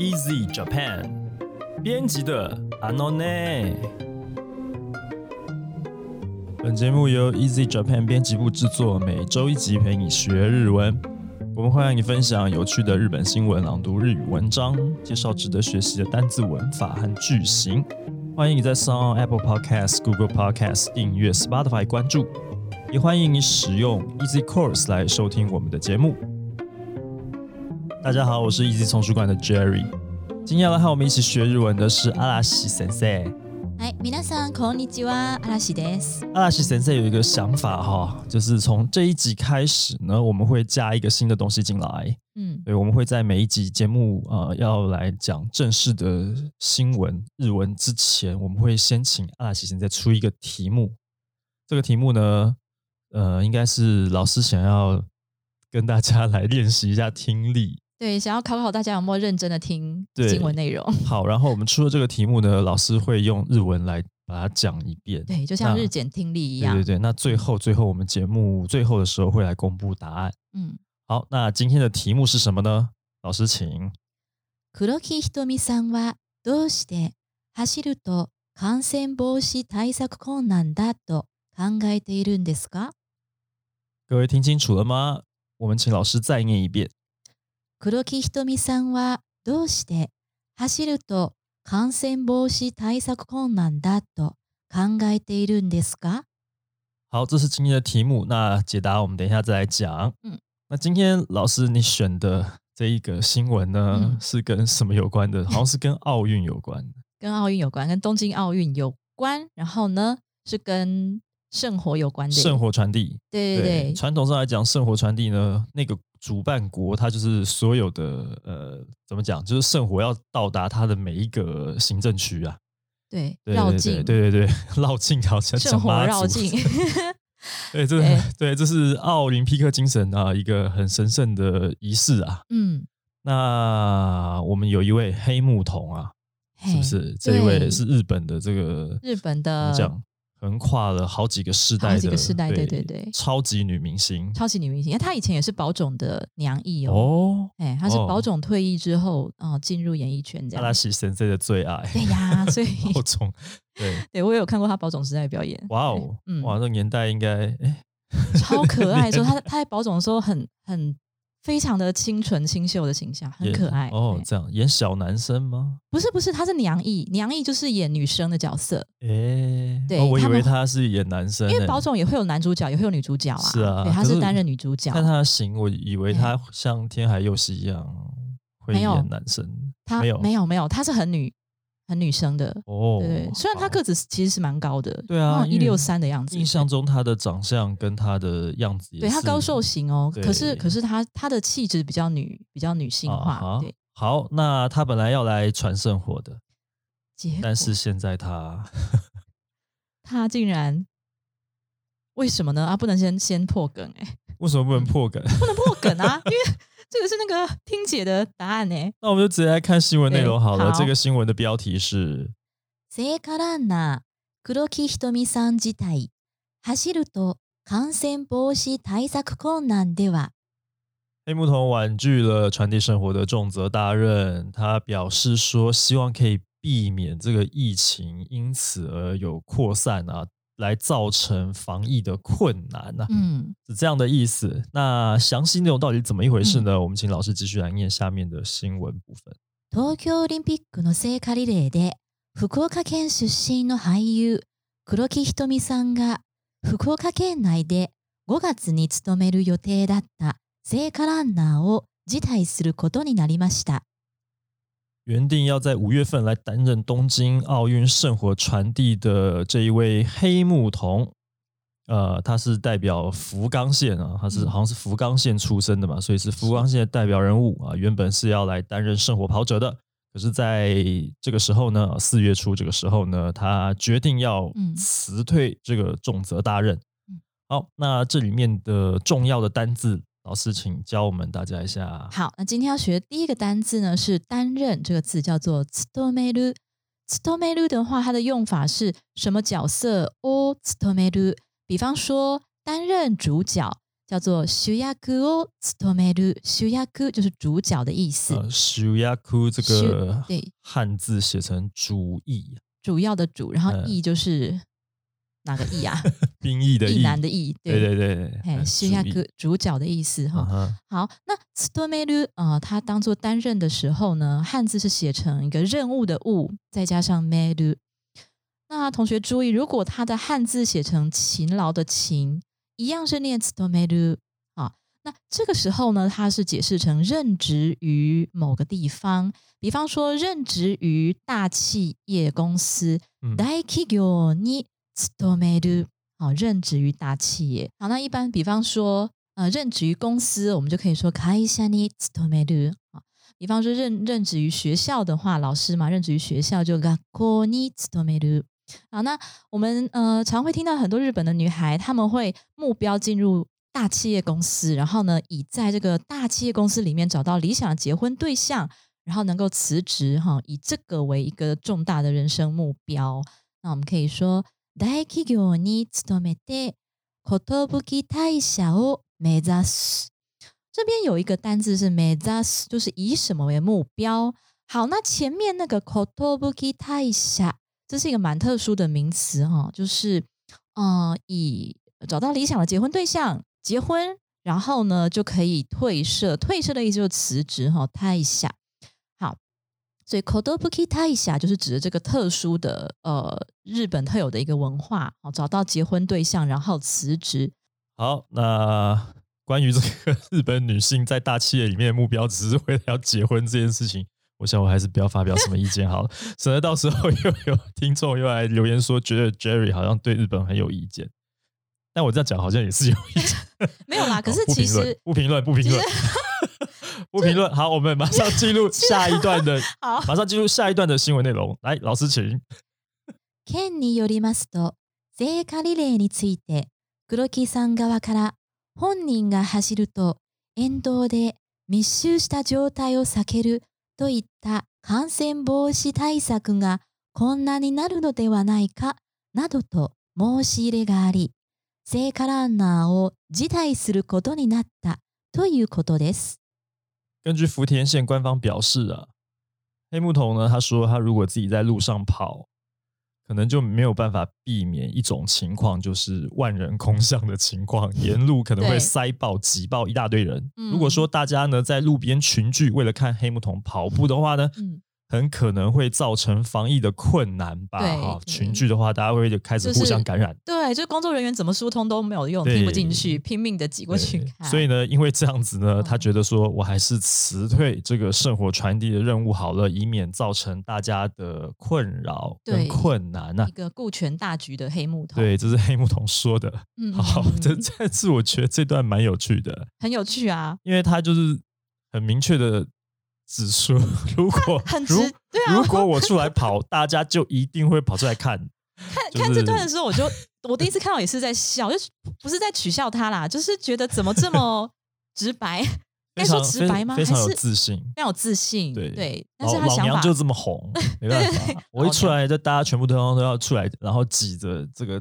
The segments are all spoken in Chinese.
Easy Japan 编辑的阿诺内。本节目由 Easy Japan 编辑部制作，每周一集陪你学日文。我们会让你分享有趣的日本新闻、朗读日语文章，介绍值得学习的单字、文法和句型。欢迎你在 s o n Apple Podcast、Google Podcast 订阅、Spotify 关注，也欢迎你使用 Easy Course 来收听我们的节目。大家好，我是 Easy 丛书馆的 Jerry。今天要来和我们一起学日文的是阿拉西先生。はい、皆さんこんにちは、嵐です。阿拉西先生有一个想法哈，就是从这一集开始呢，我们会加一个新的东西进来。嗯，对，我们会在每一集节目呃要来讲正式的新闻日文之前，我们会先请阿拉西先生出一个题目。这个题目呢，呃，应该是老师想要跟大家来练习一下听力。 对，想要考考大家有没有认真的听对新闻内容。好，然后我们出了这个题目呢，老师会用日文来把它讲一遍。对，就像那日检听力一样。对对对，那最后最后我们节目最后的时候会来公布答案。嗯，好，那今天的题目是什么呢？老师请。黒木ひとみさんはどうして走ると感染防止対策困難だと考えているんですか？各位听清楚了吗？我们请老师再念一遍。 黒木ひとみさんはどうして走ると感染防止対策困難だと考えているんですか？好，这是今天的题目。那解答我们等一下再来讲。嗯嗯，那今天老师你选的这一个新闻呢，嗯是跟什么有关的？好像是跟奥运有关的。跟奥运有关，跟东京奥运有关。然后呢，是跟圣火有关的。圣火传递。对对对，传统上来讲，圣火传递呢，那个 主办国它就是所有的呃，怎么讲，就是圣火要到达它的每一个行政区啊。对对对绕境，对对对，绕境好像圣火绕境。对，这对 对这是奥林匹克精神啊，一个很神圣的仪式啊。嗯，那我们有一位黑木瞳啊，是不是？这一位是日本的这个日本的讲，横跨了好几个世代的，好几个世代对对对超级女明星超级女明星？她以前也是宝冢的娘役哦。哦，哎，她是哦宝冢退役之后啊，进入演艺圈这样。阿拉西先生的最爱，对呀，所以宝冢，对，对我有看过她宝冢时代的表演。哇哦，嗯哇，那个年代应该哎，超可爱。说她她在宝冢的时候很很非常的清纯清秀的形象，很可爱。哦，这样演小男生吗？不是不是，他是娘役，娘役就是演女生的角色。哎，对哦我以为他是演男生欸，因为宝总也会有男主角，也会有女主角啊。是啊对，他是是担任女主角。但他的型，我以为他像天海佑希一样会演男生，他没有没有没有，他是很女很女生的。哦。对对，虽然她好个子其实是蛮高的，对啊一六三的样子。印象中她的长相跟她的样子对她高瘦型哦，可是可是她她的气质比较女，比较女性化。啊对，好，那她本来要来传圣火的，但是现在她 她竟然为什么呢？啊，不能先先破梗哎、为什么不能破梗？不能破梗啊，因为这个是那个听姐的答案呢、那我们就直接来看新闻内容好了。对好这个新闻的标题是聖火ランナー黒木瞳さん自体走ると感染防止対策困難では黑木瞳婉拒了传递圣火的重责大任，他表示说，希望可以避免这个疫情因此而有扩散啊， 来造成防疫的困难啊，嗯，是这样的意思。那详细内容到底怎么一回事呢？我们请老师继续来念下面的新闻部分。東京オリンピックの聖火リレーで福岡県出身の俳優黒木瞳さんが福岡県内で5月に務める予定だった聖火ランナーを辞退することになりました。 原定要在五月份来担任东京奥运圣火传递的这一位黑木瞳，呃，他是代表福冈县啊，他是嗯好像是福冈县出生的嘛，所以是福冈县的代表人物啊。原本是要来担任圣火跑者的，可是在这个时候呢，四月初这个时候呢，他决定要嗯辞退这个重责大任嗯。好，那这里面的重要的单字，老师请教我们大家一下。好，那今天要学的第一个单字呢是“担任”这个字，叫做 “tsutomeru”。tsutomeru 的话，它的用法是什么角色？o tsutomeru。比方说担任主角， 叫做主役を務める。主役就是主角的意思。呃，主役这个对汉字写成主役，主要的主，然后嗯役就是 哪个役啊？兵役的役，役男的役，对对对对，嘿，嗯主役主主角的意思哈。好，那 s t o m e r 啊，它当做担任的时候呢，汉字是写成一个任务的务，再加上 meru。那同学注意，如果它的汉字写成勤劳的勤，一样是念 s t o m e r 啊。那这个时候呢，它是解释成任职于某个地方，比方说任职于大企业公司，嗯大企業に 勤める。好，任职于大企业。好，那一般比方说，呃，任职于公司，我们就可以说会社に勤める。啊，比方说任任职于学校的话，老师嘛，任职于学校就学校に勤める。好，那我们呃常会听到很多日本的女孩，她们会目标进入大企业公司，然后呢，以在这个大企业公司里面找到理想的结婚对象，然后能够辞职哈，以这个为一个重大的人生目标。那我们可以说 大企業に勤めて寿大社を目指す。这边有一个单字是目指す，就是以什么为目标。好，那前面那个寿大社，这是一个蛮特殊的名词哈，就是呃，以找到理想的结婚对象结婚，然后呢就可以退社。退社的意思就是辞职哈，太下。 好，所以 kodobuki 太下就是指的这个特殊的呃日本特有的一个文化哦，找到结婚对象然后辞职。好，那关于这个 日本女性在大企业里面的目标，只是为了要结婚这件事情，我想我还是不要发表什么意见好了，省得到时候又有听众又来留言说，觉得 Jerry 好像对日本很有意见。但我这样讲好像也是有意见，没有啦，可是其评论实不评论不评论不评论。好，我们马上进入 下一段的，好。马上进入下一段的新闻内容。来，老师请。県によりますと、聖火リレーについて、黒木さん側から本人が走ると沿道で密集した状態を避けるといった感染防止対策が困難になるのではないかなどと申し入れがあり、聖火ランナーを辞退することになったということです。根据福田县官方表示啊，黑木瞳呢，他说他如果自己在路上跑，可能就没有办法避免一种情况，就是万人空巷的情况，沿路可能会塞爆、挤爆一大堆人。嗯如果说大家呢在路边群聚，为了看黑木瞳跑步的话呢，嗯，很可能会造成防疫的困难吧？对啊，群聚的话，大家会开始互相感染。对，就是工作人员怎么疏通都没有用，对听不进去，拼命的挤过去看。所以呢，因为这样子呢，嗯他觉得说我还是辞退这个圣火传递的任务好了，以免造成大家的困扰跟困难呐、一个顾全大局的黑木头，对，这是黑木瞳说的。嗯，好嗯，这这次我觉得这段蛮有趣的，很有趣啊，因为他就是很明确的指数，如果很直如对啊如果我出来跑，大家就一定会跑出来看。看就是看这段的时候，我就我第一次看到也是在笑，就是不是在取笑他啦，就是觉得怎么这么 直白，该说直白吗？非常有自信。非常有自信？对对，但是老他想法老娘就这么红，没办对对法，我一出来，就大家全部都要都要出来，然后挤着这个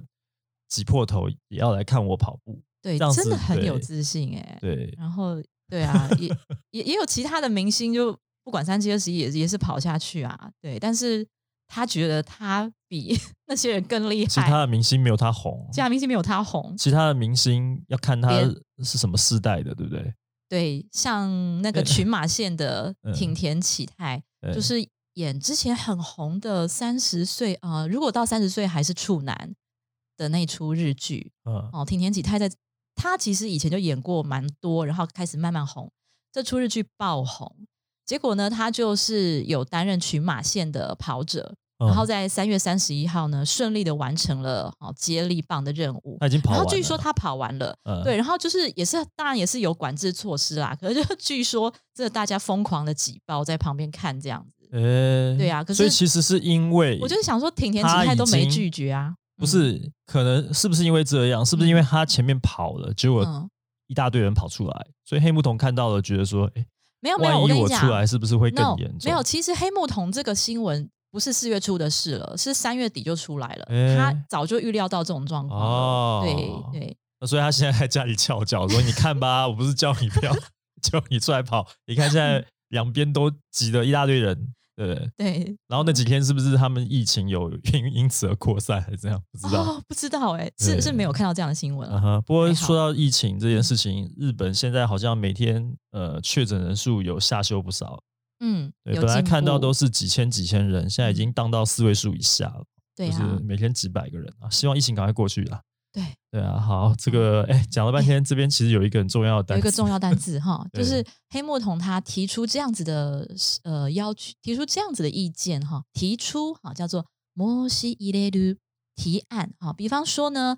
挤破头也要来看我跑步。对真的很有自信哎、对，然后对啊，也 也也有其他的明星，就不管三七二十一也也是跑下去啊，对，但是他觉得他比 那些人更厉害，其他的明星没有他红，其他明星没有他红，其他的明星要看他是什么世代的，对不对？对，像那个群。马县的嗯。挺田启太，对。就是演之前很红的三十岁啊、呃如果到三十岁还是处男的那出日剧嗯。哦，挺田启太在他其实以前就演过蛮多，然后开始慢慢红，这出日剧爆红，结果呢，他就是有担任群马县的跑者，然后嗯在三月三十一号呢，顺利的完成了哦接力棒的任务他。已经跑完了。然后据说他跑完了，嗯对，然后就是也是当然也是有管制措施啦，可是就据说这大家疯狂的挤爆在旁边看这样子，呃，对啊可是所以其实是因为我就是想说挺田启他已太都没拒绝啊，不是，可能是不是因为这样？是不是因为他前面跑了，结果嗯，一大堆人跑出来，所以黑木瞳看到了，觉得说，哎，没有没有，我跟你讲我出来是不是会更严重？没有，其实黑木瞳这个新闻不是四月初的事了，是三月底就出来了，诶他早就预料到这种状况了。哦对对，所以他现在在家里翘脚说：“你看吧，我不是叫你不要，叫你出来跑。你看现在两边都挤了一大堆人，对对？然后那几天是不是他们疫情有 因因此而扩散，还是这样？不知道。哦，不知道哎，是是没有看到这样的新闻啊。嗯哼，不过说到疫情这件事情，日本现在好像每天呃确诊人数有下修不少。嗯，对，本来看到都是几千几千人，现在已经荡到四位数以下了，就是每天几百个人啊。希望疫情赶快过去啊。对，对啊，好，这个哎讲了半天，这边其实有一个很重要的单词，有一个重要单字哈，就对是黑木瞳他提出这样子的呃要求，提出这样子的意见哈，提出哈叫做摩西伊雷鲁提案哈，比方说呢，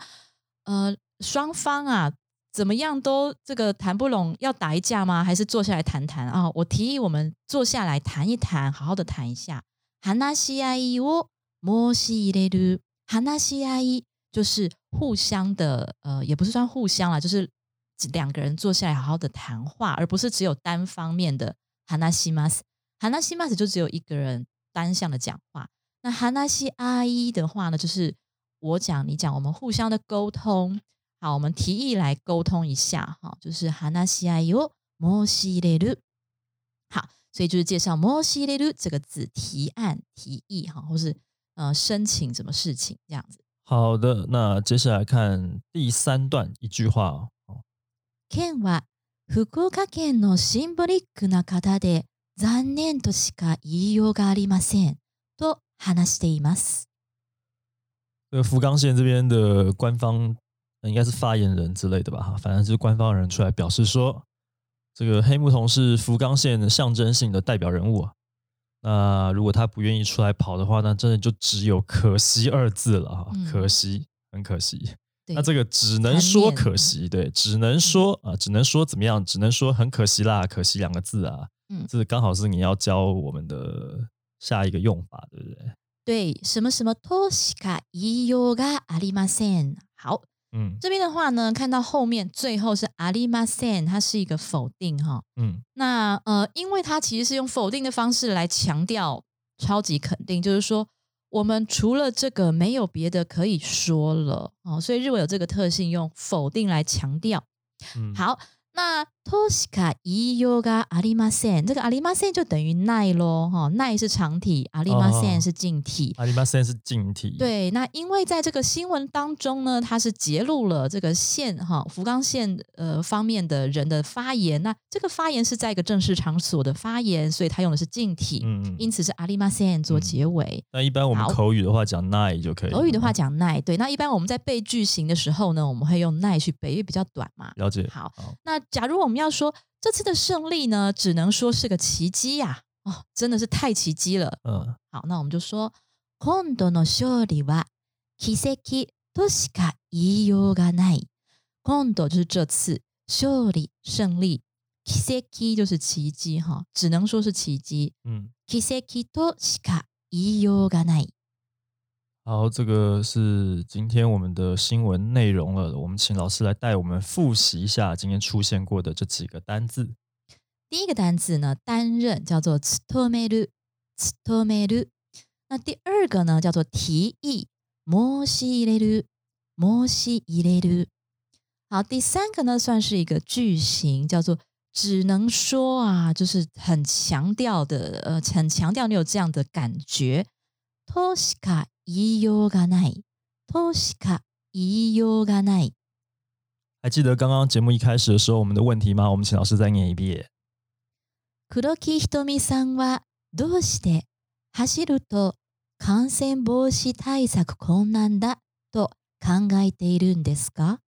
呃，双方啊怎么样都这个谈不拢，要打一架吗？还是坐下来谈谈啊？我提议我们坐下来谈一谈，好好的谈一下。話し合いを申し入れる，話し合い 就是互相的，呃，也不是算互相啦，就是两个人坐下来好好的谈话，而不是只有单方面的話します。話します就只有一个人单向的讲话。那話し合い的话呢，就是我讲你讲，我们互相的沟通。好，我们提议来沟通一下，哈，就是話し合いを申し入れる。好，所以就是介绍申し入れる这个字，提案、提议，哈，或是呃申请什么事情这样子。 好的，那接下来看第三段一句话哦。県は福岡県のシンボリックな方で残念としか言いようがありませんと話しています。这个福冈县这边的官方呃应该是发言人之类的吧，哈，反正就是官方人出来表示说，这个黑木瞳是福冈县象征性的代表人物啊。 那如果他不愿意出来跑的话，那真的就只有可惜二字了哈，嗯可惜，很可惜。对，那这个只能说残念可惜，对，只能说啊，只能说怎么样，只能说很可惜啦，可惜两个字啊，嗯这刚好是你要教我们的下一个用法，对不对？对什么什么としか言いようがありません。好， 嗯这边的话呢，看到后面最后是ありません，它是一个否定哈。嗯那呃，因为它其实是用否定的方式来强调超级肯定，就是说我们除了这个没有别的可以说了哦，所以日文有这个特性，用否定来强调。嗯，好，那 としか言いようがありません，这个ありません就等于ない咯，哈、ない是长体，ありませ哦ん是静体。阿里巴现在是静体，，对，那因为在这个新闻当中呢，它是揭露了这个县哈福冈县呃方面的人的发言，那这个发言是在一个正式场所的发言，所以它用的是静体，嗯嗯。因此是阿里马线做结尾。那一般我们好口语的话讲 night 就可以了，俄语的话讲奈，对，那一般我们在背句型的时候呢，我们会用奈去背，因为比较短嘛。了解。好，好，那假如我们 要说这次的胜利呢，只能说是个奇迹呀、哦，真的是太奇迹了。嗯，好，那我们就说今度の勝利は奇跡としか言いようがない。今度就是这次勝利胜利，奇跡就是奇迹哈，只能说是奇迹。嗯，奇跡としか言いようがない。 好，这个是今天我们的新闻内容了。我们请老师来带我们复习一下今天出现过的这几个单字。第一个单词呢，担任叫做務める，務める。那第二个呢，叫做提议，申し入れる，申し入れる。好，第三个呢，算是一个句型，叫做只能说啊，就是很强调的，呃，很强调你有这样的感觉。としか 言いようがない，としか言いようがない。还记得刚刚节目一开始的时候我们的问题吗？我们请老师再念一遍。黒木ひとみさんはどうして走ると感染防止対策困難だと考えているんですか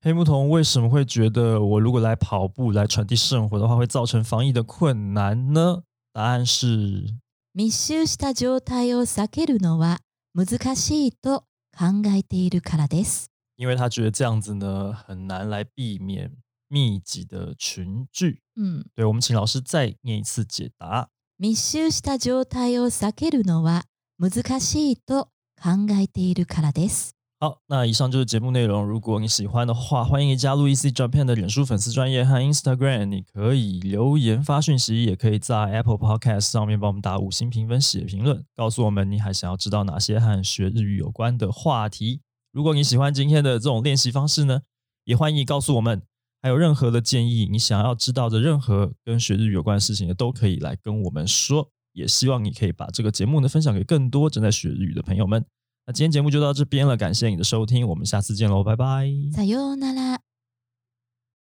黑木瞳为什么会觉得我如果来跑步来传递圣火的话，会造成防疫的困难呢？答案是密集した状態を避けるのは 難しいと考えているからです。因为他觉得这样子呢很难来避免密集的群聚。嗯，对，我们请老师再念一次解答。密集した状態を避けるのは難しいと考えているからです。好，那以上就是节目内容，如果你喜欢的话，欢迎你加入 EC Japan 的脸书粉丝专业和 Instagram 你可以留言发讯息，也可以在 apple podcast 上面帮我们打五星评分写评论，告诉我们你还想要知道哪些和学日语有关的话题。如果你喜欢今天的这种练习方式呢，也欢迎你告诉我们，还有任何的建议，你想要知道的任何跟学日语有关的事情也都可以来跟我们说，也希望你可以把这个节目呢分享给更多正在学日语的朋友们。那今天节目就到这边了，感谢你的收听，我们下次见喽，拜拜。さよなら。